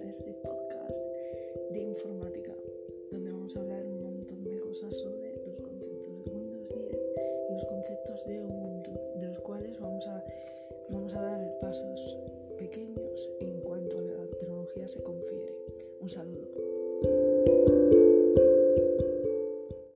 a este podcast de informática, donde vamos a hablar un montón de cosas sobre los conceptos de Windows 10 y los conceptos de Ubuntu, de los cuales vamos a, vamos a dar pasos pequeños en cuanto a la tecnología se confiere. Un saludo.